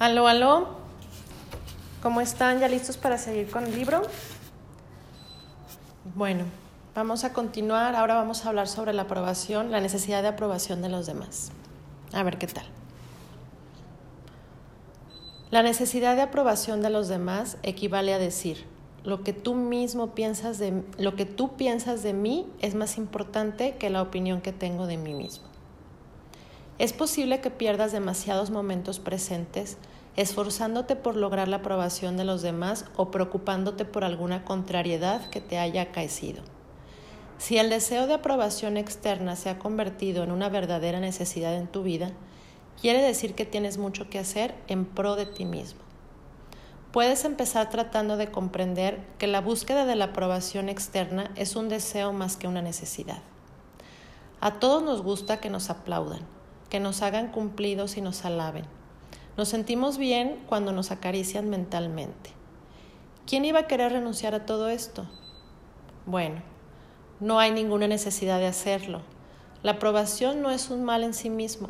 Aló, aló. ¿Cómo están? ¿Ya listos para seguir con el libro? Bueno, vamos a continuar. Ahora vamos a hablar sobre la aprobación, la necesidad de aprobación de los demás. A ver qué tal. La necesidad de aprobación de los demás equivale a decir, lo que tú mismo piensas de lo que tú piensas de mí es más importante que la opinión que tengo de mí mismo. Es posible que pierdas demasiados momentos presentes esforzándote por lograr la aprobación de los demás o preocupándote por alguna contrariedad que te haya acaecido. Si el deseo de aprobación externa se ha convertido en una verdadera necesidad en tu vida, quiere decir que tienes mucho que hacer en pro de ti mismo. Puedes empezar tratando de comprender que la búsqueda de la aprobación externa es un deseo más que una necesidad. A todos nos gusta que nos aplaudan, que nos hagan cumplidos y nos alaben. Nos sentimos bien cuando nos acarician mentalmente. ¿Quién iba a querer renunciar a todo esto? Bueno, no hay ninguna necesidad de hacerlo. La aprobación no es un mal en sí mismo.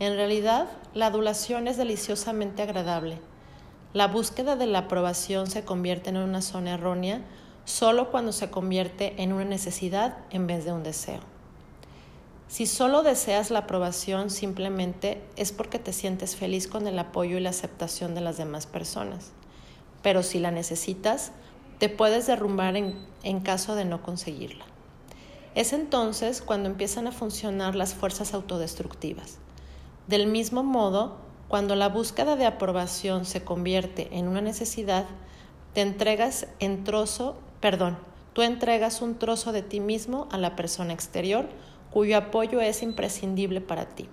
En realidad, la adulación es deliciosamente agradable. La búsqueda de la aprobación se convierte en una zona errónea solo cuando se convierte en una necesidad en vez de un deseo. Si solo deseas la aprobación simplemente es porque te sientes feliz con el apoyo y la aceptación de las demás personas. Pero si la necesitas, te puedes derrumbar en, en, caso de no conseguirla. Es entonces cuando empiezan a funcionar las fuerzas autodestructivas. Del mismo modo, cuando la búsqueda de aprobación se convierte en una necesidad, te entregas en trozo, perdón, tú entregas un trozo de ti mismo a la persona exterior cuyo apoyo es imprescindible para ti.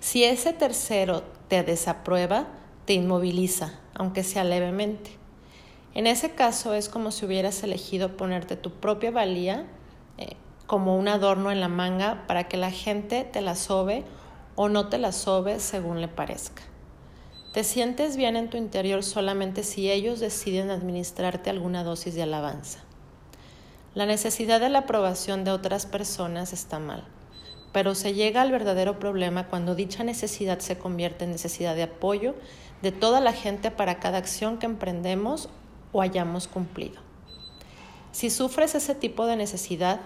Si ese tercero te desaprueba, te inmoviliza, aunque sea levemente. En ese caso es como si hubieras elegido ponerte tu propia valía eh, como un adorno en la manga para que la gente te la sobe o no te la sobe según le parezca. Te sientes bien en tu interior solamente si ellos deciden administrarte alguna dosis de alabanza. La necesidad de la aprobación de otras personas está mal, pero se llega al verdadero problema cuando dicha necesidad se convierte en necesidad de apoyo de toda la gente para cada acción que emprendemos o hayamos cumplido. Si sufres ese tipo de necesidad,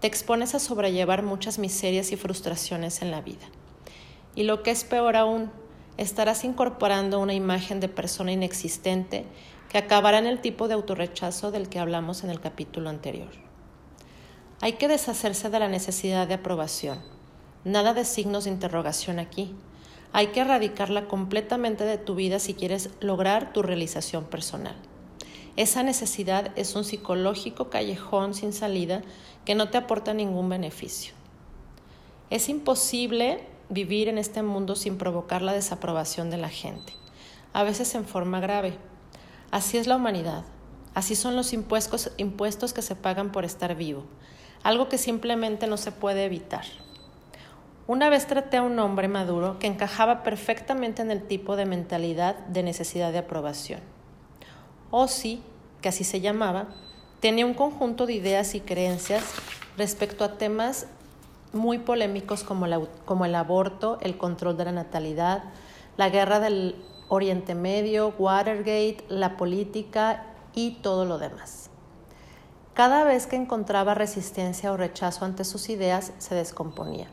te expones a sobrellevar muchas miserias y frustraciones en la vida. Y lo que es peor aún, estarás incorporando una imagen de persona inexistente que acabará en el tipo de autorrechazo del que hablamos en el capítulo anterior. Hay que deshacerse de la necesidad de aprobación. Nada de signos de interrogación aquí. Hay que erradicarla completamente de tu vida si quieres lograr tu realización personal. Esa necesidad es un psicológico callejón sin salida que no te aporta ningún beneficio. Es imposible vivir en este mundo sin provocar la desaprobación de la gente, a veces en forma grave. Así es la humanidad. Así son los impuestos, que se pagan por estar vivo, algo que simplemente no se puede evitar. Una vez traté a un hombre maduro que encajaba perfectamente en el tipo de mentalidad de necesidad de aprobación. Ozzy, que así se llamaba, tenía un conjunto de ideas y creencias respecto a temas muy polémicos como el aborto, el control de la natalidad, la guerra del Oriente Medio, Watergate, la política y todo lo demás. Cada vez que encontraba resistencia o rechazo ante sus ideas, se descomponía.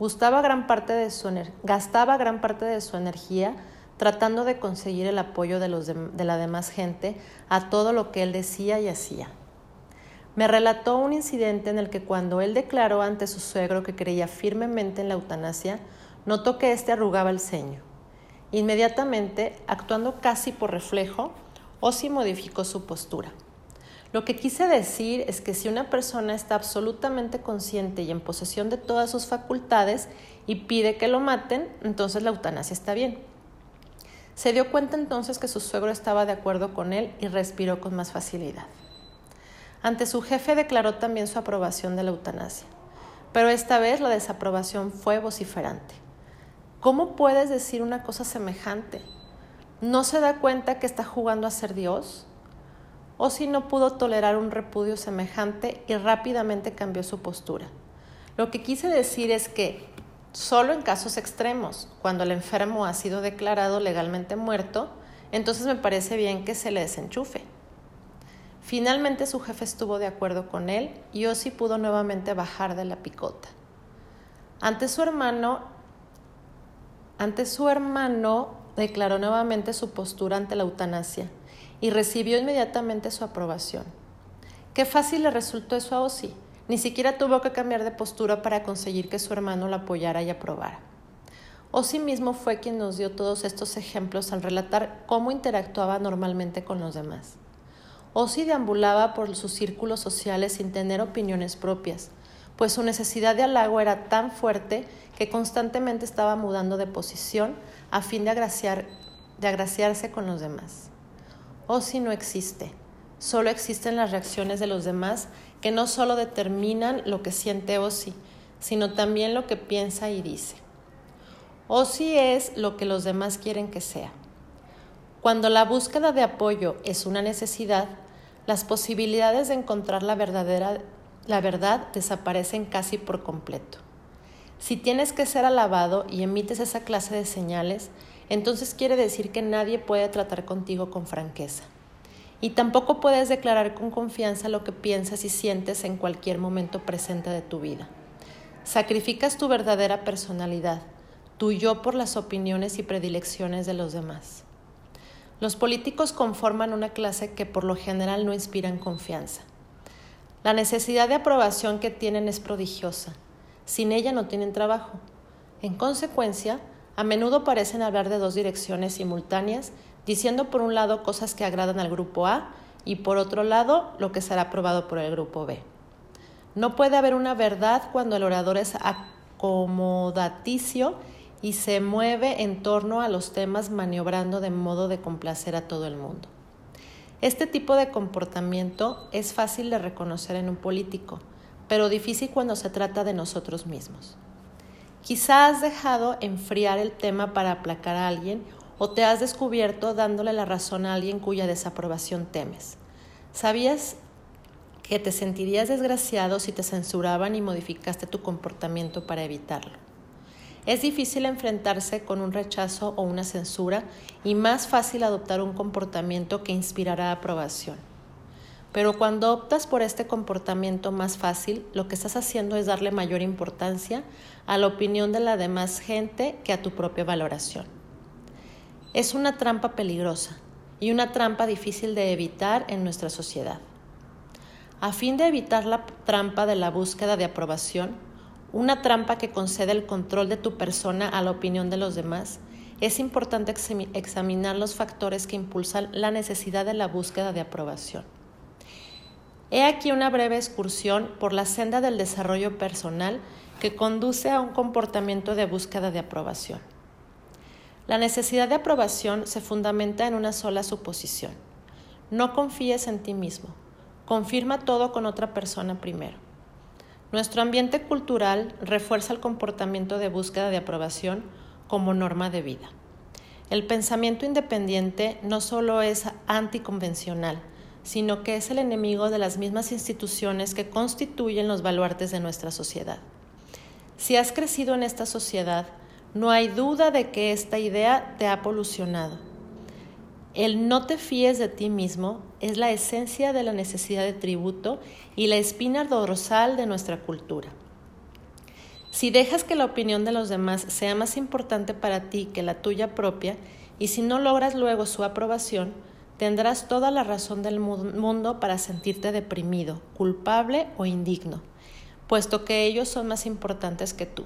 Gastaba gran parte de su, gastaba gran parte de su energía tratando de conseguir el apoyo de la demás gente a todo lo que él decía y hacía. Me relató un incidente en el que cuando él declaró ante su suegro que creía firmemente en la eutanasia, notó que éste arrugaba el ceño. Inmediatamente, actuando casi por reflejo, Ozzy modificó su postura. Lo que quise decir es que si una persona está absolutamente consciente y en posesión de todas sus facultades y pide que lo maten, entonces la eutanasia está bien. Se dio cuenta entonces que su suegro estaba de acuerdo con él y respiró con más facilidad. Ante su jefe declaró también su aprobación de la eutanasia, pero esta vez la desaprobación fue vociferante. ¿Cómo puedes decir una cosa semejante? ¿No se da cuenta que está jugando a ser Dios? O si no pudo tolerar un repudio semejante y rápidamente cambió su postura. Lo que quise decir es que Solo en casos extremos, cuando el enfermo ha sido declarado legalmente muerto, entonces me parece bien que se le desenchufe. Finalmente su jefe estuvo de acuerdo con él y Ozzy pudo nuevamente bajar de la picota. Ante su hermano, ante su hermano declaró nuevamente su postura ante la eutanasia y recibió inmediatamente su aprobación. Qué fácil le resultó eso a Ozzy. Ni siquiera tuvo que cambiar de postura para conseguir que su hermano la apoyara y aprobara. Ozzy mismo fue quien nos dio todos estos ejemplos al relatar cómo interactuaba normalmente con los demás. Ozzy deambulaba por sus círculos sociales sin tener opiniones propias, pues su necesidad de halago era tan fuerte que constantemente estaba mudando de posición a fin de, agraciar, de agraciarse con los demás. Ozzy no existe, solo existen las reacciones de los demás que no solo determinan lo que siente Ozzy, sino también lo que piensa y dice. Ozzy es lo que los demás quieren que sea. Cuando la búsqueda de apoyo es una necesidad, las posibilidades de encontrar la verdadera la verdad desaparecen casi por completo. Si tienes que ser alabado y emites esa clase de señales, entonces quiere decir que nadie puede tratar contigo con franqueza. Y tampoco puedes declarar con confianza lo que piensas y sientes en cualquier momento presente de tu vida. Sacrificas tu verdadera personalidad, tu yo por las opiniones y predilecciones de los demás. Los políticos conforman una clase que por lo general no inspiran confianza. La necesidad de aprobación que tienen es prodigiosa. Sin ella no tienen trabajo. En consecuencia, a menudo parecen hablar de dos direcciones simultáneas diciendo por un lado cosas que agradan al grupo A y por otro lado lo que será aprobado por el grupo B. No puede haber una verdad cuando el orador es acomodaticio y se mueve en torno a los temas maniobrando de modo de complacer a todo el mundo. Este tipo de comportamiento es fácil de reconocer en un político, pero difícil cuando se trata de nosotros mismos. Quizá has dejado enfriar el tema para aplacar a alguien o te has descubierto dándole la razón a alguien cuya desaprobación temes. ¿Sabías que te sentirías desgraciado si te censuraban y modificaste tu comportamiento para evitarlo? Es difícil enfrentarse con un rechazo o una censura y más fácil adoptar un comportamiento que inspirará aprobación. Pero cuando optas por este comportamiento más fácil, lo que estás haciendo es darle mayor importancia a la opinión de la demás gente que a tu propia valoración. Es una trampa peligrosa y una trampa difícil de evitar en nuestra sociedad. A fin de evitar la trampa de la búsqueda de aprobación, una trampa que concede el control de tu persona a la opinión de los demás, es importante examinar los factores que impulsan la necesidad de la búsqueda de aprobación. He aquí una breve excursión por la senda del desarrollo personal que conduce a un comportamiento de búsqueda de aprobación. La necesidad de aprobación se fundamenta en una sola suposición. No confíes en ti mismo. Confirma todo con otra persona primero. Nuestro ambiente cultural refuerza el comportamiento de búsqueda de aprobación como norma de vida. El pensamiento independiente no solo es anticonvencional, sino que es el enemigo de las mismas instituciones que constituyen los baluartes de nuestra sociedad. Si has crecido en esta sociedad, no hay duda de que esta idea te ha polucionado. El no te fíes de ti mismo es la esencia de la necesidad de tributo y la espina dorsal de nuestra cultura. Si dejas que la opinión de los demás sea más importante para ti que la tuya propia, y si no logras luego su aprobación, tendrás toda la razón del mundo para sentirte deprimido, culpable o indigno, puesto que ellos son más importantes que tú.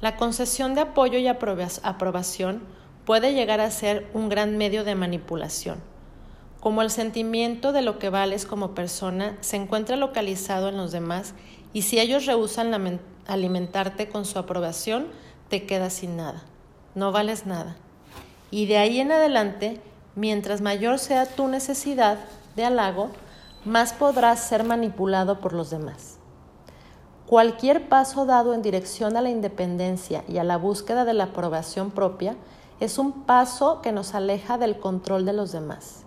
La concesión de apoyo y aprobación puede llegar a ser un gran medio de manipulación. Como el sentimiento de lo que vales como persona se encuentra localizado en los demás y si ellos rehusan alimentarte con su aprobación, te quedas sin nada. No vales nada. Y de ahí en adelante, mientras mayor sea tu necesidad de halago, más podrás ser manipulado por los demás. Cualquier paso dado en dirección a la independencia y a la búsqueda de la aprobación propia es un paso que nos aleja del control de los demás.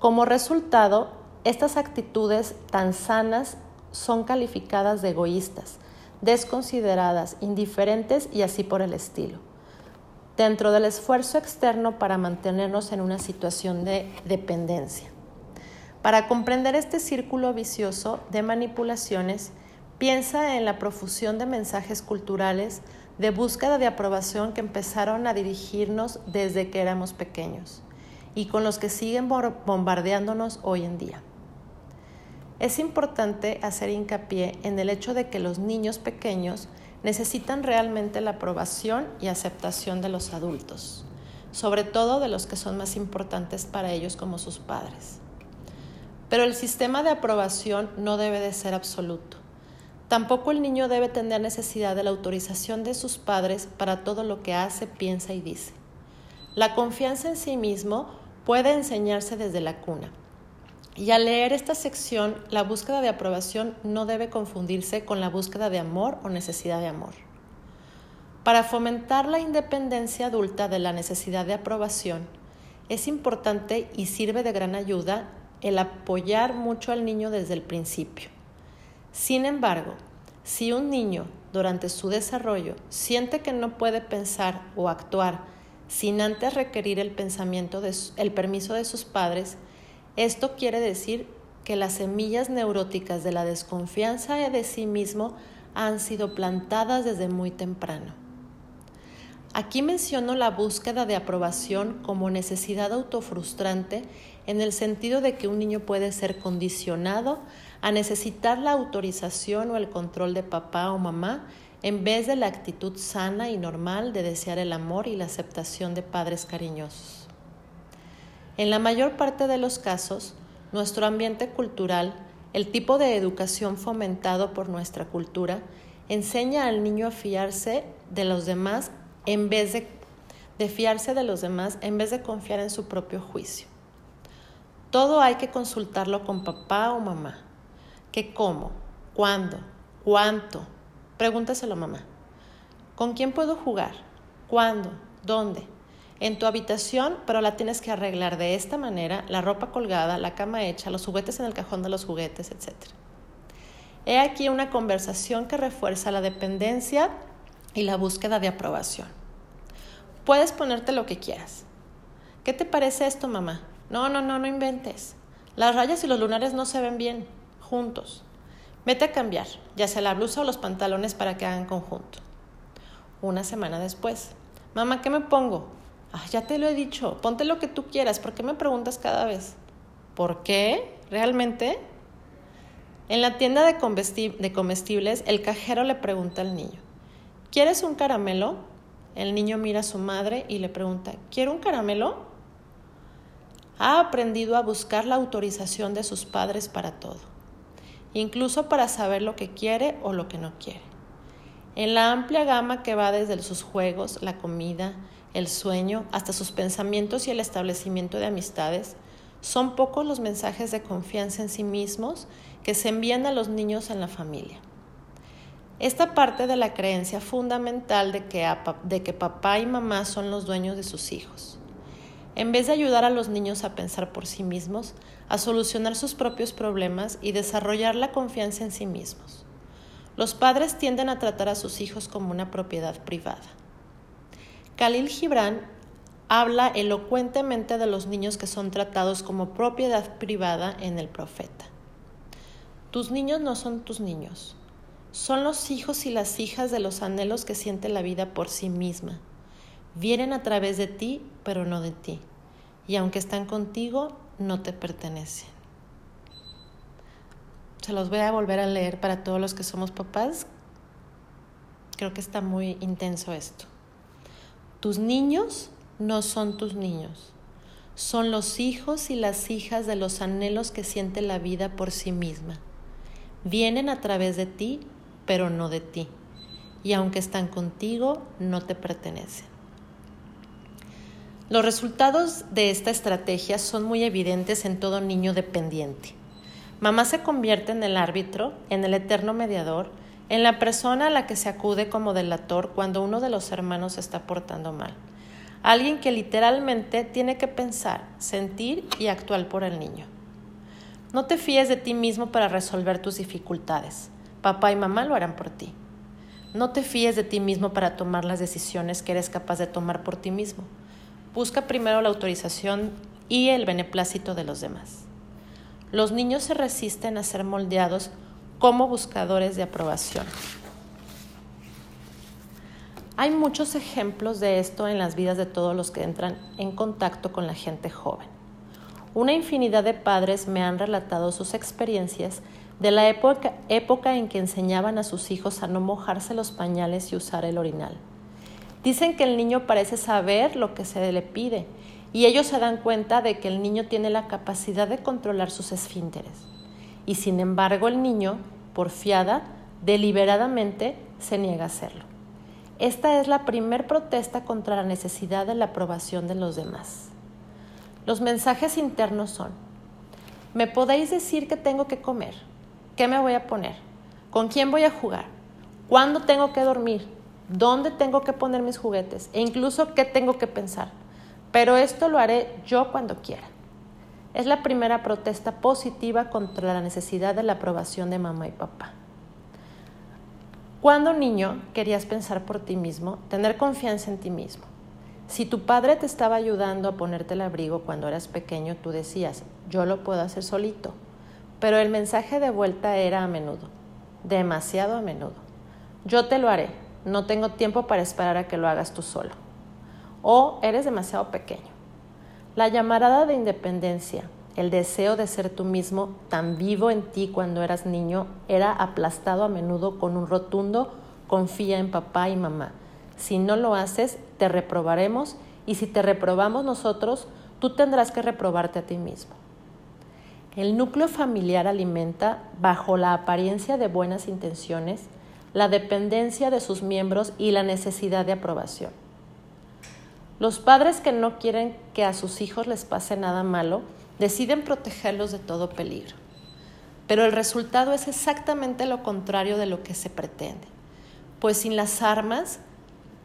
Como resultado, estas actitudes tan sanas son calificadas de egoístas, desconsideradas, indiferentes y así por el estilo, dentro del esfuerzo externo para mantenernos en una situación de dependencia. Para comprender este círculo vicioso de manipulaciones, piensa en la profusión de mensajes culturales de búsqueda de aprobación que empezaron a dirigirnos desde que éramos pequeños y con los que siguen bombardeándonos hoy en día. Es importante hacer hincapié en el hecho de que los niños pequeños necesitan realmente la aprobación y aceptación de los adultos, sobre todo de los que son más importantes para ellos como sus padres. Pero el sistema de aprobación no debe de ser absoluto. Tampoco el niño debe tener necesidad de la autorización de sus padres para todo lo que hace, piensa y dice. La confianza en sí mismo puede enseñarse desde la cuna y al leer esta sección, la búsqueda de aprobación no debe confundirse con la búsqueda de amor o necesidad de amor. Para fomentar la independencia adulta de la necesidad de aprobación, es importante y sirve de gran ayuda el apoyar mucho al niño desde el principio. Sin embargo, si un niño durante su desarrollo siente que no puede pensar o actuar sin antes requerir el pensamiento el permiso de sus padres, esto quiere decir que las semillas neuróticas de la desconfianza de sí mismo han sido plantadas desde muy temprano. Aquí menciono la búsqueda de aprobación como necesidad autofrustrante en el sentido de que un niño puede ser condicionado a necesitar la autorización o el control de papá o mamá en vez de la actitud sana y normal de desear el amor y la aceptación de padres cariñosos. En la mayor parte de los casos, nuestro ambiente cultural, el tipo de educación fomentado por nuestra cultura, enseña al niño a fiarse de los demás en vez de, fiarse de los demás en vez de confiar en su propio juicio. Todo hay que consultarlo con papá o mamá. ¿Qué cómo? ¿Cuándo? ¿Cuánto? Pregúntaselo mamá. ¿Con quién puedo jugar? ¿Cuándo? ¿Dónde? en tu habitación, pero la tienes que arreglar de esta manera, la ropa colgada, la cama hecha, los juguetes en el cajón de los juguetes, etc. He aquí una conversación que refuerza la dependencia y la búsqueda de aprobación. Puedes ponerte lo que quieras. ¿Qué te parece esto, mamá? No, no, no, no inventes. Las rayas y los lunares no se ven bien juntos. Vete a cambiar, ya sea la blusa o los pantalones para que hagan conjunto. Una semana después. Mamá, ¿qué me pongo? Ah, ya te lo he dicho, ponte lo que tú quieras, ¿por qué me preguntas cada vez? ¿Por qué? ¿Realmente? En la tienda de, comestibles, el cajero le pregunta al niño, ¿quieres un caramelo? El niño mira a su madre y le pregunta, ¿quiere un caramelo? Ha aprendido a buscar la autorización de sus padres para todo, incluso para saber lo que quiere o lo que no quiere. En la amplia gama que va desde sus juegos, la comida, el sueño, hasta sus pensamientos y el establecimiento de amistades, son pocos los mensajes de confianza en sí mismos que se envían a los niños en la familia. Esta parte de la creencia fundamental de que, de que papá y mamá son los dueños de sus hijos. En vez de ayudar a los niños a pensar por sí mismos, a solucionar sus propios problemas y desarrollar la confianza en sí mismos. Los padres tienden a tratar a sus hijos como una propiedad privada. Khalil Gibran habla elocuentemente de los niños que son tratados como propiedad privada en el profeta. Tus niños no son tus niños, son los hijos y las hijas de los anhelos que siente la vida por sí misma. Vienen a través de ti, pero no de ti. Y aunque están contigo, no te pertenecen. Se los voy a volver a leer para todos los que somos papás. Creo que está muy intenso esto. Tus niños no son tus niños, son los hijos y las hijas de los anhelos que siente la vida por sí misma. Vienen a través de ti, pero no de ti. Y aunque están contigo, no te pertenecen. Los resultados de esta estrategia son muy evidentes en todo niño dependiente. Mamá se convierte en el árbitro, en el eterno mediador, en la persona a la que se acude como delator cuando uno de los hermanos está portando mal. Alguien que literalmente tiene que pensar, sentir y actuar por el niño. No te fíes de ti mismo para resolver tus dificultades. Papá y mamá lo harán por ti. No te fíes de ti mismo para tomar las decisiones que eres capaz de tomar por ti mismo. Busca primero la autorización y el beneplácito de los demás. Los niños se resisten a ser moldeados como buscadores de aprobación. Hay muchos ejemplos de esto en las vidas de todos los que entran en contacto con la gente joven. Una infinidad de padres me han relatado sus experiencias de la época, época, en que enseñaban a sus hijos a no mojarse los pañales y usar el orinal. Dicen que el niño parece saber lo que se le pide y ellos se dan cuenta de que el niño tiene la capacidad de controlar sus esfínteres. Y sin embargo el niño, porfiada, deliberadamente se niega a hacerlo. Esta es la primer protesta contra la necesidad de la aprobación de los demás. Los mensajes internos son, ¿me podéis decir qué tengo que comer? ¿Qué me voy a poner? ¿Con quién voy a jugar? ¿Cuándo tengo que dormir? ¿Dónde tengo que poner mis juguetes? E incluso qué tengo que pensar. Pero esto lo haré yo cuando quiera. Es la primera protesta positiva contra la necesidad de la aprobación de mamá y papá. Cuando niño querías pensar por ti mismo, tener confianza en ti mismo. Si tu padre te estaba ayudando a ponerte el abrigo cuando eras pequeño, tú decías, yo lo puedo hacer solito. Pero el mensaje de vuelta era a menudo, demasiado a menudo. Yo te lo haré, no tengo tiempo para esperar a que lo hagas tú solo. O eres demasiado pequeño. La llamarada de independencia, el deseo de ser tú mismo tan vivo en ti cuando eras niño era aplastado a menudo con un rotundo confía en papá y mamá. Si no lo haces, te reprobaremos y si te reprobamos nosotros, tú tendrás que reprobarte a ti mismo. El núcleo familiar alimenta, bajo la apariencia de buenas intenciones, la dependencia de sus miembros y la necesidad de aprobación. Los padres que no quieren que a sus hijos les pase nada malo deciden protegerlos de todo peligro. Pero el resultado es exactamente lo contrario de lo que se pretende. Pues sin las armas,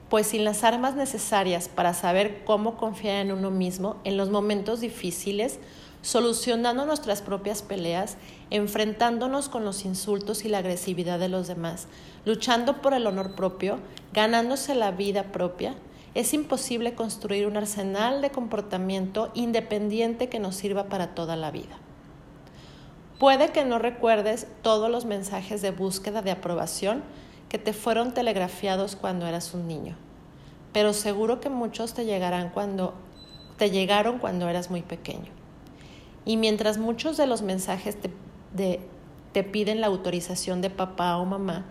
pues sin las armas necesarias para saber cómo confiar en uno mismo en los momentos difíciles, solucionando nuestras propias peleas, enfrentándonos con los insultos y la agresividad de los demás, luchando por el honor propio, ganándose la vida propia, es imposible construir un arsenal de comportamiento independiente que nos sirva para toda la vida. Puede que no recuerdes todos los mensajes de búsqueda de aprobación que te fueron telegrafiados cuando eras un niño, pero seguro que muchos te llegarán cuando te llegaron cuando eras muy pequeño. Y mientras muchos de los mensajes te, te piden la autorización de papá o mamá,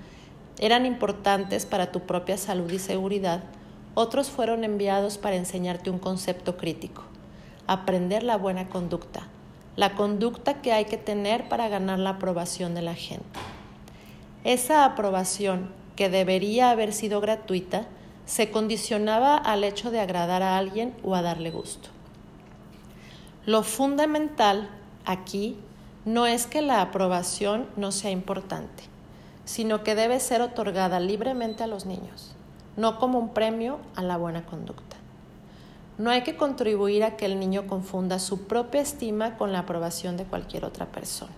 eran importantes para tu propia salud y seguridad, otros fueron enviados para enseñarte un concepto crítico, aprender la buena conducta, la conducta que hay que tener para ganar la aprobación de la gente. Esa aprobación, que debería haber sido gratuita, se condicionaba al hecho de agradar a alguien o a darle gusto. Lo fundamental aquí no es que la aprobación no sea importante, sino que debe ser otorgada libremente a los niños no como un premio a la buena conducta. No hay que contribuir a que el niño confunda su propia estima con la aprobación de cualquier otra persona.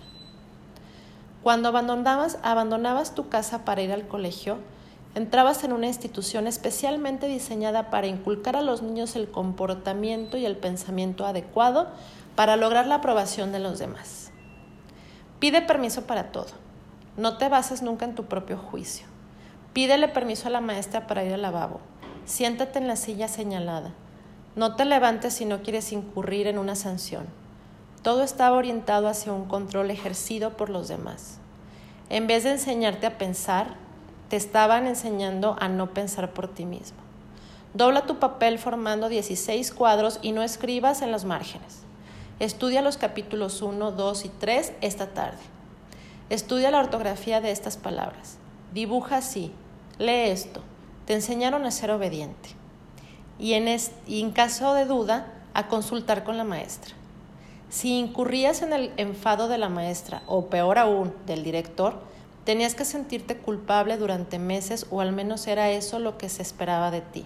Cuando abandonabas, abandonabas tu casa para ir al colegio, entrabas en una institución especialmente diseñada para inculcar a los niños el comportamiento y el pensamiento adecuado para lograr la aprobación de los demás. Pide permiso para todo. No te bases nunca en tu propio juicio. Pídele permiso a la maestra para ir al lavabo. Siéntate en la silla señalada. No te levantes si no quieres incurrir en una sanción. Todo estaba orientado hacia un control ejercido por los demás. En vez de enseñarte a pensar, te estaban enseñando a no pensar por ti mismo. Dobla tu papel formando 16 cuadros y no escribas en los márgenes. Estudia los capítulos 1, 2 y 3 esta tarde. Estudia la ortografía de estas palabras. Dibuja así, lee esto, te enseñaron a ser obediente. Y en, y en caso de duda, a consultar con la maestra. Si incurrías en el enfado de la maestra, o peor aún, del director, tenías que sentirte culpable durante meses o al menos era eso lo que se esperaba de ti.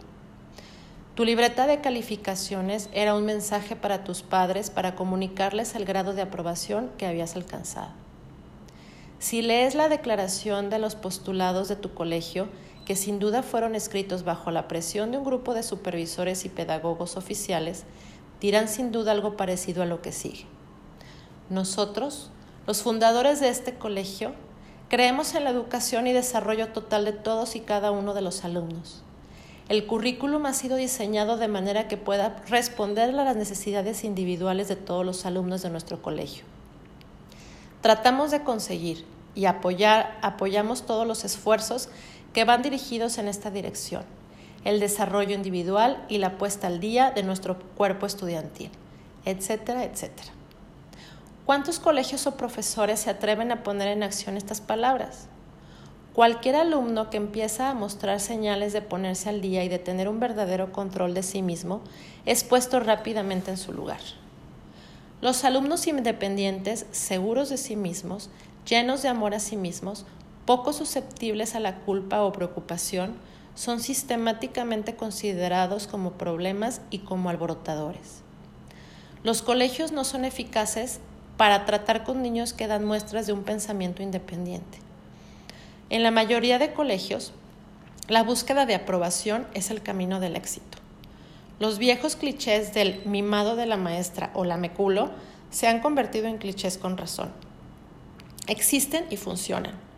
Tu libreta de calificaciones era un mensaje para tus padres para comunicarles el grado de aprobación que habías alcanzado. Si lees la declaración de los postulados de tu colegio, que sin duda fueron escritos bajo la presión de un grupo de supervisores y pedagogos oficiales, dirán sin duda algo parecido a lo que sigue. Nosotros, los fundadores de este colegio, creemos en la educación y desarrollo total de todos y cada uno de los alumnos. El currículum ha sido diseñado de manera que pueda responder a las necesidades individuales de todos los alumnos de nuestro colegio. Tratamos de conseguir y apoyar, apoyamos todos los esfuerzos que van dirigidos en esta dirección, el desarrollo individual y la puesta al día de nuestro cuerpo estudiantil, etcétera, etcétera. ¿Cuántos colegios o profesores se atreven a poner en acción estas palabras? Cualquier alumno que empieza a mostrar señales de ponerse al día y de tener un verdadero control de sí mismo es puesto rápidamente en su lugar. Los alumnos independientes, seguros de sí mismos, llenos de amor a sí mismos, poco susceptibles a la culpa o preocupación, son sistemáticamente considerados como problemas y como alborotadores. Los colegios no son eficaces para tratar con niños que dan muestras de un pensamiento independiente. En la mayoría de colegios, la búsqueda de aprobación es el camino del éxito. Los viejos clichés del mimado de la maestra o la meculo se han convertido en clichés con razón. Existen y funcionan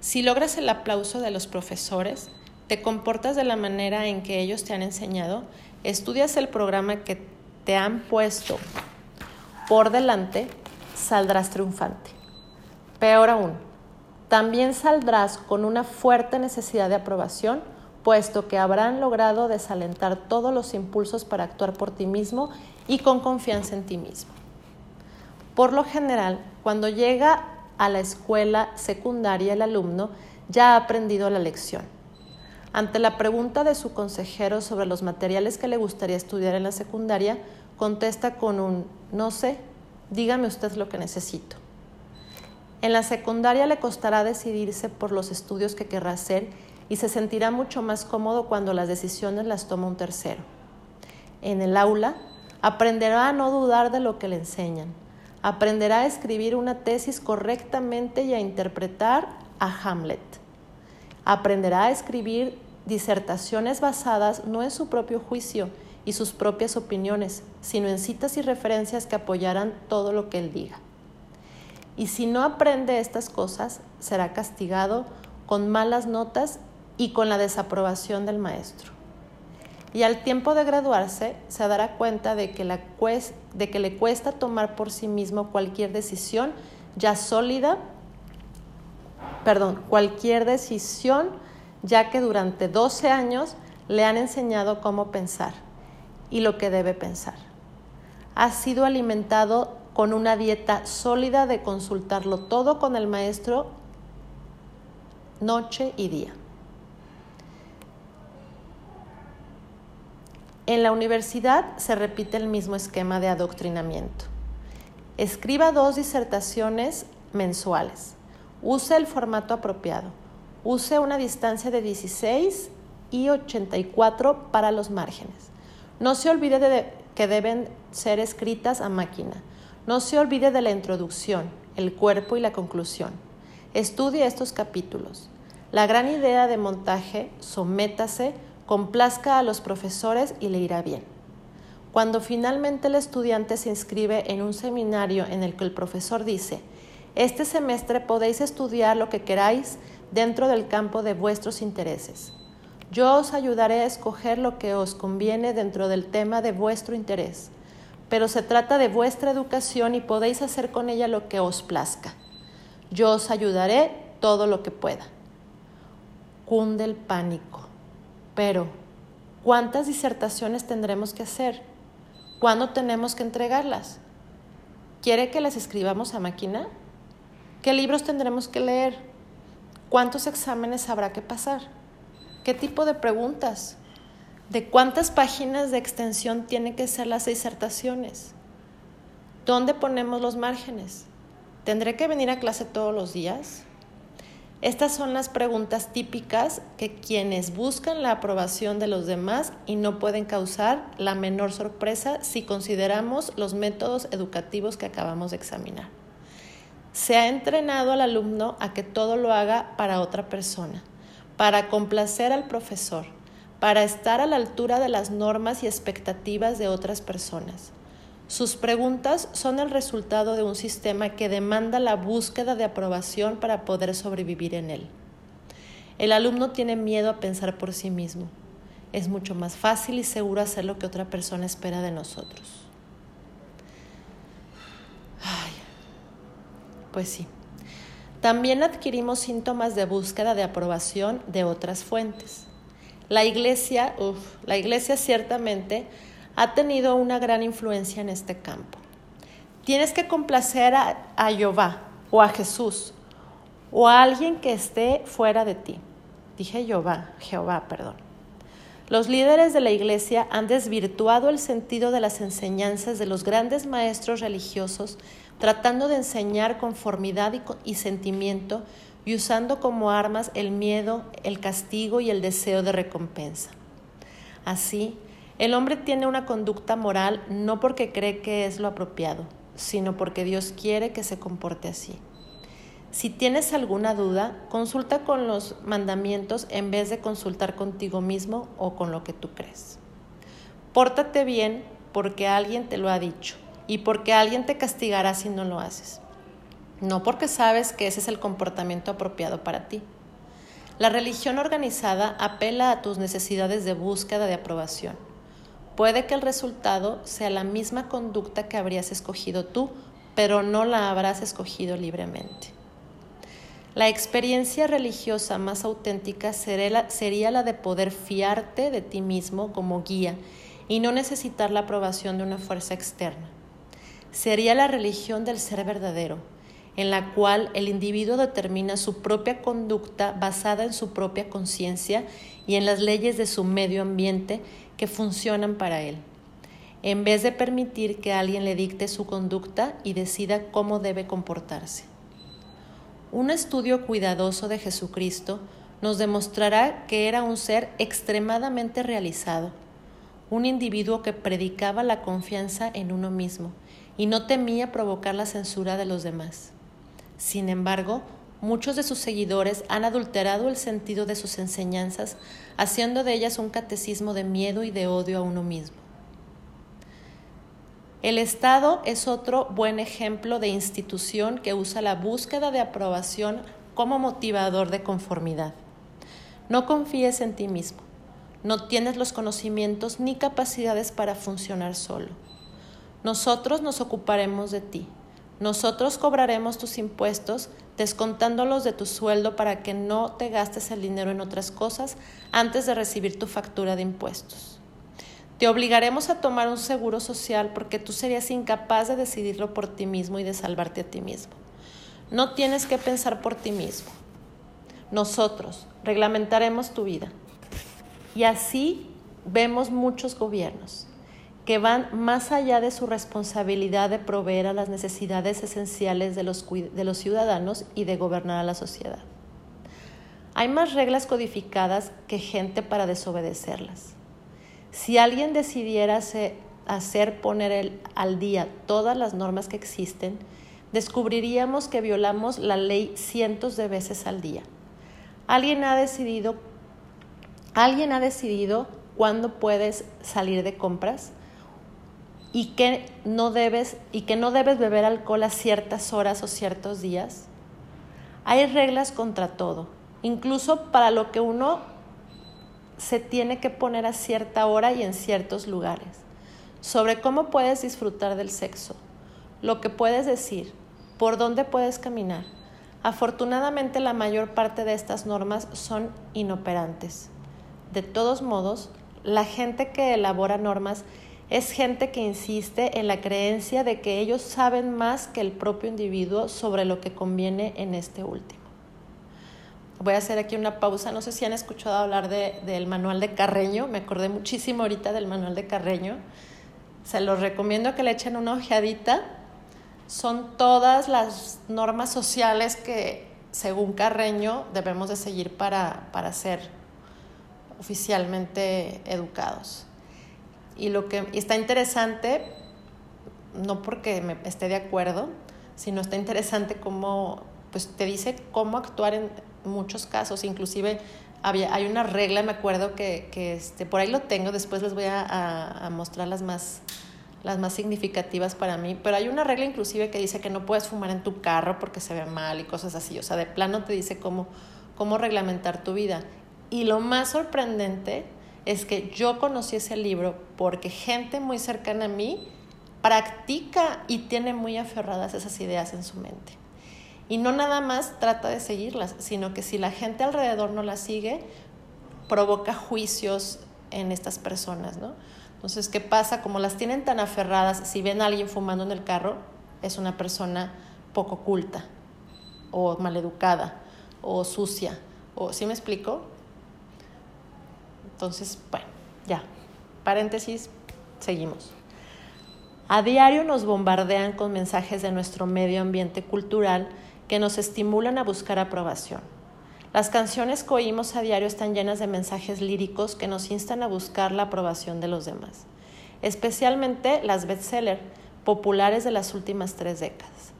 si logras el aplauso de los profesores, te comportas de la manera en que ellos te han enseñado, estudias el programa que te han puesto por delante, saldrás triunfante. Peor aún, también saldrás con una fuerte necesidad de aprobación, puesto que habrán logrado desalentar todos los impulsos para actuar por ti mismo y con confianza en ti mismo. Por lo general, cuando llega a la escuela secundaria el alumno ya ha aprendido la lección. Ante la pregunta de su consejero sobre los materiales que le gustaría estudiar en la secundaria, contesta con un no sé, dígame usted lo que necesito. En la secundaria le costará decidirse por los estudios que querrá hacer y se sentirá mucho más cómodo cuando las decisiones las toma un tercero. En el aula aprenderá a no dudar de lo que le enseñan, aprenderá a escribir una tesis correctamente y a interpretar a Hamlet. Aprenderá a escribir disertaciones basadas no en su propio juicio y sus propias opiniones, sino en citas y referencias que apoyarán todo lo que él diga. Y si no aprende estas cosas, será castigado con malas notas y con la desaprobación del maestro y al tiempo de graduarse se dará cuenta de que, de que le cuesta tomar por sí mismo cualquier decisión ya sólida, perdón, cualquier decisión ya que durante 12 años le han enseñado cómo pensar y lo que debe pensar. Ha sido alimentado con una dieta sólida de consultarlo todo con el maestro noche y día. En la universidad se repite el mismo esquema de adoctrinamiento. Escriba dos disertaciones mensuales. Use el formato apropiado. Use una distancia de 16 y 84 para los márgenes. No se olvide de que deben ser escritas a máquina. No se olvide de la introducción, el cuerpo y la conclusión. Estudie estos capítulos. La gran idea de montaje, sométase complazca a los profesores y le irá bien. Cuando finalmente el estudiante se inscribe en un seminario en el que el profesor dice, este semestre podéis estudiar lo que queráis dentro del campo de vuestros intereses. Yo os ayudaré a escoger lo que os conviene dentro del tema de vuestro interés, pero se trata de vuestra educación y podéis hacer con ella lo que os plazca. Yo os ayudaré todo lo que pueda. Cunde el pánico. Pero, ¿cuántas disertaciones tendremos que hacer? ¿Cuándo tenemos que entregarlas? ¿Quiere que las escribamos a máquina? ¿Qué libros tendremos que leer? ¿Cuántos exámenes habrá que pasar? ¿Qué tipo de preguntas? ¿De cuántas páginas de extensión tienen que ser las disertaciones? ¿Dónde ponemos los márgenes? ¿Tendré que venir a clase todos los días? Estas son las preguntas típicas que quienes buscan la aprobación de los demás y no pueden causar la menor sorpresa si consideramos los métodos educativos que acabamos de examinar. Se ha entrenado al alumno a que todo lo haga para otra persona, para complacer al profesor, para estar a la altura de las normas y expectativas de otras personas. Sus preguntas son el resultado de un sistema que demanda la búsqueda de aprobación para poder sobrevivir en él. El alumno tiene miedo a pensar por sí mismo. Es mucho más fácil y seguro hacer lo que otra persona espera de nosotros. Ay, pues sí. También adquirimos síntomas de búsqueda de aprobación de otras fuentes. La iglesia, uf, la iglesia ciertamente ha tenido una gran influencia en este campo. Tienes que complacer a, Jehová o a Jesús o a alguien que esté fuera de ti. Dije Jehová, Jehová, perdón. Los líderes de la Iglesia han desvirtuado el sentido de las enseñanzas de los grandes maestros religiosos, tratando de enseñar conformidad y, sentimiento y usando como armas el miedo, el castigo y el deseo de recompensa. Así, el hombre tiene una conducta moral no porque cree que es lo apropiado, sino porque Dios quiere que se comporte así. Si tienes alguna duda, consulta con los mandamientos en vez de consultar contigo mismo o con lo que tú crees. Pórtate bien porque alguien te lo ha dicho y porque alguien te castigará si no lo haces. No porque sabes que ese es el comportamiento apropiado para ti. La religión organizada apela a tus necesidades de búsqueda de aprobación. Puede que el resultado sea la misma conducta que habrías escogido tú, pero no la habrás escogido libremente. La experiencia religiosa más auténtica sería la de poder fiarte de ti mismo como guía y no necesitar la aprobación de una fuerza externa. Sería la religión del ser verdadero, en la cual el individuo determina su propia conducta basada en su propia conciencia y en las leyes de su medio ambiente que funcionan para él, en vez de permitir que alguien le dicte su conducta y decida cómo debe comportarse. Un estudio cuidadoso de Jesucristo nos demostrará que era un ser extremadamente realizado, un individuo que predicaba la confianza en uno mismo y no temía provocar la censura de los demás. Sin embargo, muchos de sus seguidores han adulterado el sentido de sus enseñanzas, haciendo de ellas un catecismo de miedo y de odio a uno mismo. El Estado es otro buen ejemplo de institución que usa la búsqueda de aprobación como motivador de conformidad. No confíes en ti mismo. No tienes los conocimientos ni capacidades para funcionar solo. Nosotros nos ocuparemos de ti. Nosotros cobraremos tus impuestos descontándolos de tu sueldo para que no te gastes el dinero en otras cosas antes de recibir tu factura de impuestos. Te obligaremos a tomar un seguro social porque tú serías incapaz de decidirlo por ti mismo y de salvarte a ti mismo. No tienes que pensar por ti mismo. Nosotros reglamentaremos tu vida. Y así vemos muchos gobiernos que van más allá de su responsabilidad de proveer a las necesidades esenciales de los, de los ciudadanos y de gobernar a la sociedad. Hay más reglas codificadas que gente para desobedecerlas. Si alguien decidiera hacer, poner al día todas las normas que existen, descubriríamos que violamos la ley cientos de veces al día. Alguien ha decidido, alguien ha decidido cuándo puedes salir de compras y que no debes y que no debes beber alcohol a ciertas horas o ciertos días. Hay reglas contra todo, incluso para lo que uno se tiene que poner a cierta hora y en ciertos lugares, sobre cómo puedes disfrutar del sexo, lo que puedes decir, por dónde puedes caminar. Afortunadamente la mayor parte de estas normas son inoperantes. De todos modos, la gente que elabora normas es gente que insiste en la creencia de que ellos saben más que el propio individuo sobre lo que conviene en este último. Voy a hacer aquí una pausa. No sé si han escuchado hablar de, del manual de Carreño. Me acordé muchísimo ahorita del manual de Carreño. Se los recomiendo que le echen una ojeadita. Son todas las normas sociales que, según Carreño, debemos de seguir para, para ser oficialmente educados. Y lo que está interesante, no porque me esté de acuerdo, sino está interesante cómo pues te dice cómo actuar en, muchos casos, inclusive había, hay una regla, me acuerdo que, que este, por ahí lo tengo, después les voy a, a, mostrar las más, las más significativas para mí, pero hay una regla inclusive que dice que no puedes fumar en tu carro porque se ve mal y cosas así, o sea, de plano te dice cómo, cómo reglamentar tu vida. Y lo más sorprendente es que yo conocí ese libro porque gente muy cercana a mí practica y tiene muy aferradas esas ideas en su mente. Y no nada más trata de seguirlas, sino que si la gente alrededor no las sigue, provoca juicios en estas personas, ¿no? Entonces, ¿qué pasa? Como las tienen tan aferradas, si ven a alguien fumando en el carro, es una persona poco culta, o maleducada, o sucia, o ¿sí me explico? Entonces, bueno, ya. Paréntesis, seguimos. A diario nos bombardean con mensajes de nuestro medio ambiente cultural que nos estimulan a buscar aprobación. Las canciones que oímos a diario están llenas de mensajes líricos que nos instan a buscar la aprobación de los demás, especialmente las bestseller populares de las últimas tres décadas.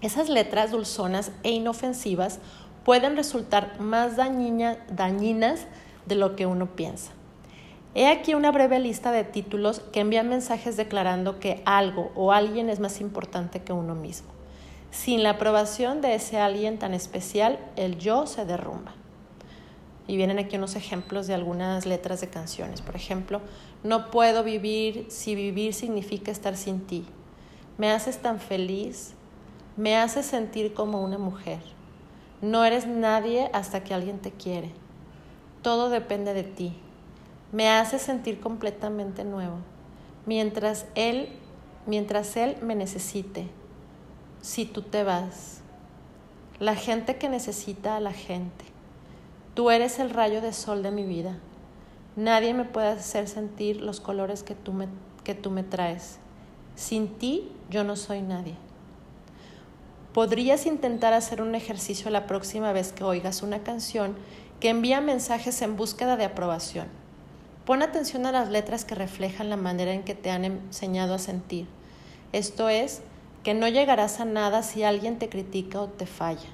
Esas letras dulzonas e inofensivas pueden resultar más dañinas de lo que uno piensa. He aquí una breve lista de títulos que envían mensajes declarando que algo o alguien es más importante que uno mismo. Sin la aprobación de ese alguien tan especial, el yo se derrumba. Y vienen aquí unos ejemplos de algunas letras de canciones. Por ejemplo, no puedo vivir si vivir significa estar sin ti. Me haces tan feliz, me haces sentir como una mujer. No eres nadie hasta que alguien te quiere. Todo depende de ti. Me hace sentir completamente nuevo. Mientras él, mientras él me necesite, si tú te vas. La gente que necesita a la gente. Tú eres el rayo de sol de mi vida. Nadie me puede hacer sentir los colores que tú me, que tú me traes. Sin ti yo no soy nadie. Podrías intentar hacer un ejercicio la próxima vez que oigas una canción que envía mensajes en búsqueda de aprobación. Pon atención a las letras que reflejan la manera en que te han enseñado a sentir. Esto es, que no llegarás a nada si alguien te critica o te falla.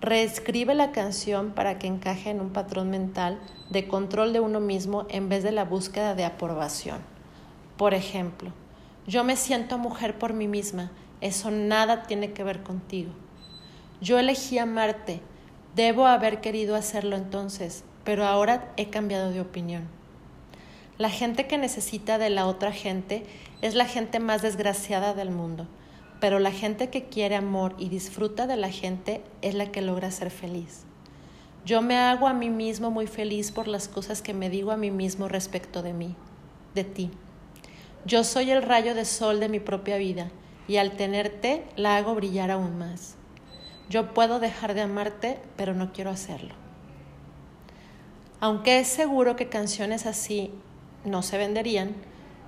Reescribe la canción para que encaje en un patrón mental de control de uno mismo en vez de la búsqueda de aprobación. Por ejemplo, yo me siento mujer por mí misma, eso nada tiene que ver contigo. Yo elegí amarte, Debo haber querido hacerlo entonces, pero ahora he cambiado de opinión. La gente que necesita de la otra gente es la gente más desgraciada del mundo, pero la gente que quiere amor y disfruta de la gente es la que logra ser feliz. Yo me hago a mí mismo muy feliz por las cosas que me digo a mí mismo respecto de mí, de ti. Yo soy el rayo de sol de mi propia vida y al tenerte la hago brillar aún más. Yo puedo dejar de amarte, pero no quiero hacerlo. Aunque es seguro que canciones así no se venderían,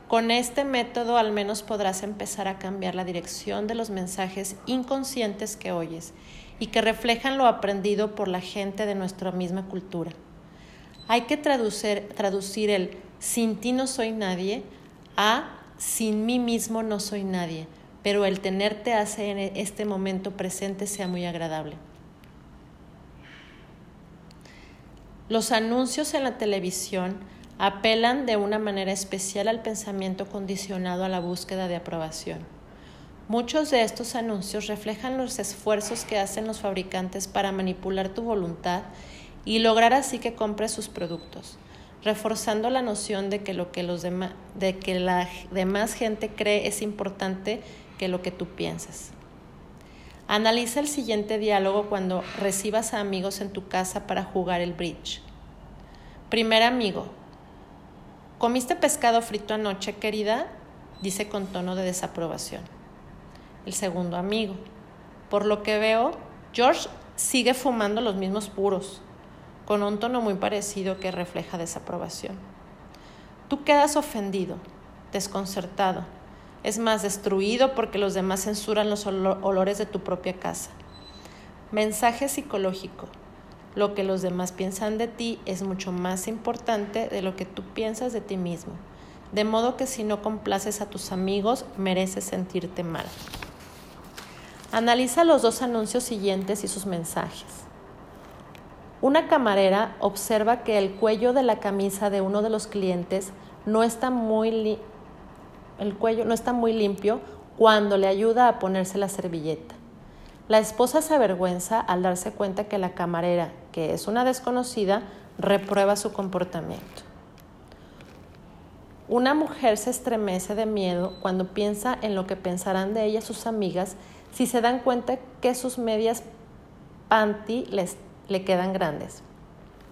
con este método al menos podrás empezar a cambiar la dirección de los mensajes inconscientes que oyes y que reflejan lo aprendido por la gente de nuestra misma cultura. Hay que traducir, traducir el sin ti no soy nadie a sin mí mismo no soy nadie, pero el tenerte hace en este momento presente sea muy agradable. Los anuncios en la televisión apelan de una manera especial al pensamiento condicionado a la búsqueda de aprobación. Muchos de estos anuncios reflejan los esfuerzos que hacen los fabricantes para manipular tu voluntad y lograr así que compres sus productos, reforzando la noción de que lo que, los de que la demás gente cree es importante lo que tú piensas. Analiza el siguiente diálogo cuando recibas a amigos en tu casa para jugar el bridge. Primer amigo, ¿comiste pescado frito anoche, querida? dice con tono de desaprobación. El segundo amigo, por lo que veo, George sigue fumando los mismos puros, con un tono muy parecido que refleja desaprobación. Tú quedas ofendido, desconcertado, es más destruido porque los demás censuran los olores de tu propia casa. Mensaje psicológico. Lo que los demás piensan de ti es mucho más importante de lo que tú piensas de ti mismo. De modo que si no complaces a tus amigos, mereces sentirte mal. Analiza los dos anuncios siguientes y sus mensajes. Una camarera observa que el cuello de la camisa de uno de los clientes no está muy el cuello no está muy limpio cuando le ayuda a ponerse la servilleta. La esposa se avergüenza al darse cuenta que la camarera, que es una desconocida, reprueba su comportamiento. Una mujer se estremece de miedo cuando piensa en lo que pensarán de ella sus amigas si se dan cuenta que sus medias panty le quedan grandes.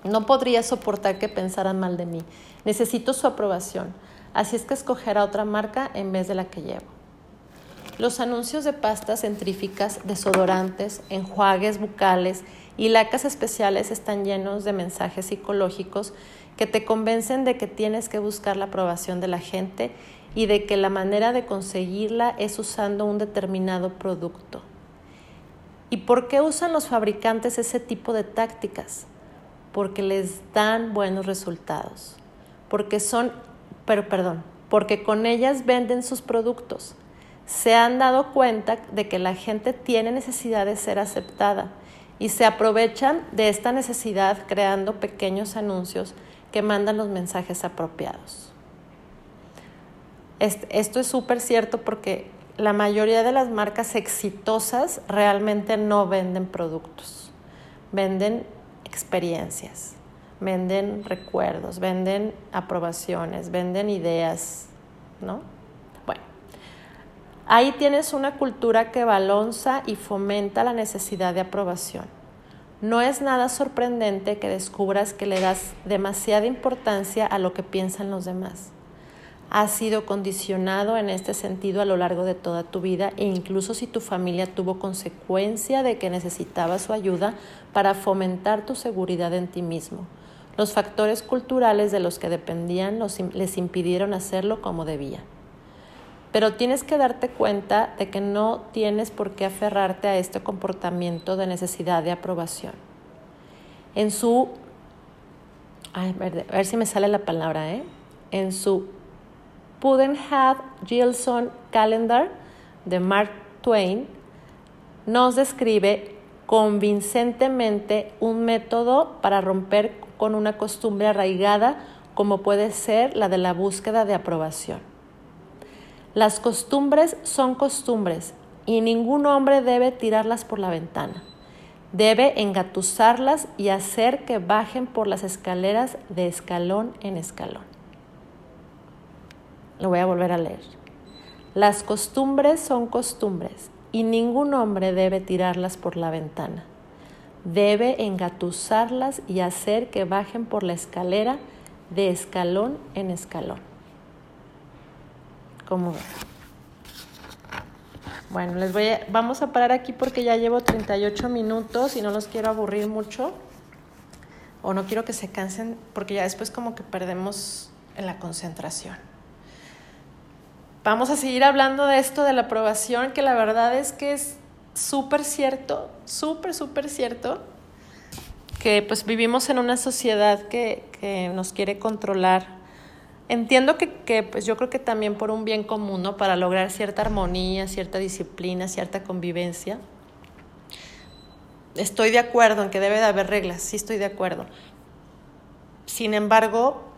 No podría soportar que pensaran mal de mí. Necesito su aprobación. Así es que escogerá otra marca en vez de la que llevo. Los anuncios de pastas centríficas, desodorantes, enjuagues bucales y lacas especiales están llenos de mensajes psicológicos que te convencen de que tienes que buscar la aprobación de la gente y de que la manera de conseguirla es usando un determinado producto. ¿Y por qué usan los fabricantes ese tipo de tácticas? Porque les dan buenos resultados, porque son, pero perdón, porque con ellas venden sus productos. Se han dado cuenta de que la gente tiene necesidad de ser aceptada y se aprovechan de esta necesidad creando pequeños anuncios que mandan los mensajes apropiados. Esto es súper cierto porque la mayoría de las marcas exitosas realmente no venden productos, venden experiencias, venden recuerdos, venden aprobaciones, venden ideas, ¿no? Bueno, ahí tienes una cultura que balonza y fomenta la necesidad de aprobación no es nada sorprendente que descubras que le das demasiada importancia a lo que piensan los demás. Has sido condicionado en este sentido a lo largo de toda tu vida e incluso si tu familia tuvo consecuencia de que necesitaba su ayuda para fomentar tu seguridad en ti mismo. Los factores culturales de los que dependían les impidieron hacerlo como debían pero tienes que darte cuenta de que no tienes por qué aferrarte a este comportamiento de necesidad de aprobación. En su, a ver, si me sale la palabra, ¿eh? En su Pudenhead Gilson Calendar de Mark Twain, nos describe convincentemente un método para romper con una costumbre arraigada como puede ser la de la búsqueda de aprobación. Las costumbres son costumbres y ningún hombre debe tirarlas por la ventana. Debe engatusarlas y hacer que bajen por las escaleras de escalón en escalón. Lo voy a volver a leer. Las costumbres son costumbres y ningún hombre debe tirarlas por la ventana. Debe engatusarlas y hacer que bajen por la escalera de escalón en escalón. Bueno, les voy vamos a parar aquí porque ya llevo 38 minutos y no los quiero aburrir mucho. O no quiero que se cansen porque ya después como que perdemos la concentración. Vamos a seguir hablando de esto de la aprobación, que la verdad es que es súper cierto, súper, súper cierto, que pues vivimos en una sociedad que, que nos quiere controlar Entiendo que, pues yo creo que también por un bien común. Para lograr cierta armonía, cierta disciplina, cierta convivencia. Estoy de acuerdo en que debe de haber reglas, sí estoy de acuerdo. Sin embargo,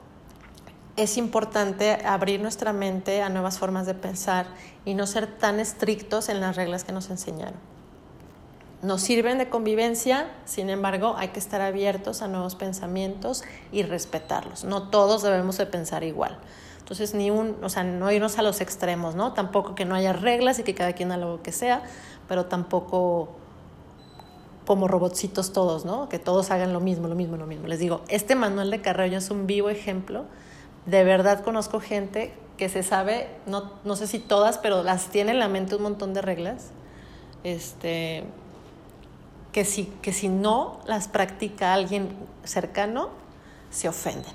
es importante abrir nuestra mente a nuevas formas de pensar y no ser tan estrictos en las reglas que nos enseñaron nos sirven de convivencia, sin embargo, hay que estar abiertos a nuevos pensamientos y respetarlos. No todos debemos de pensar igual. Entonces, ni un, o sea, no irnos a los extremos, ¿no? Tampoco que no haya reglas y que cada quien haga lo que sea, pero tampoco como robotcitos todos, ¿no? Que todos hagan lo mismo, lo mismo, lo mismo. Les digo, este manual de Carreño es un vivo ejemplo. De verdad conozco gente que se sabe, no, no sé si todas, pero las tiene en la mente un montón de reglas. Este, que si, que si no las practica alguien cercano, se ofenden.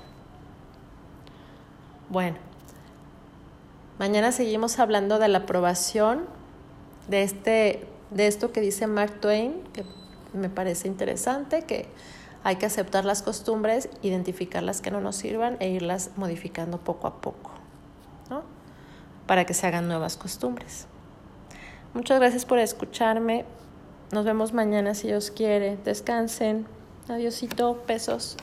Bueno, mañana seguimos hablando de la aprobación de, este, de esto que dice Mark Twain, que me parece interesante, que hay que aceptar las costumbres, identificar las que no nos sirvan e irlas modificando poco a poco, ¿no? Para que se hagan nuevas costumbres. Muchas gracias por escucharme. Nos vemos mañana si Dios quiere. Descansen. Adiosito, besos.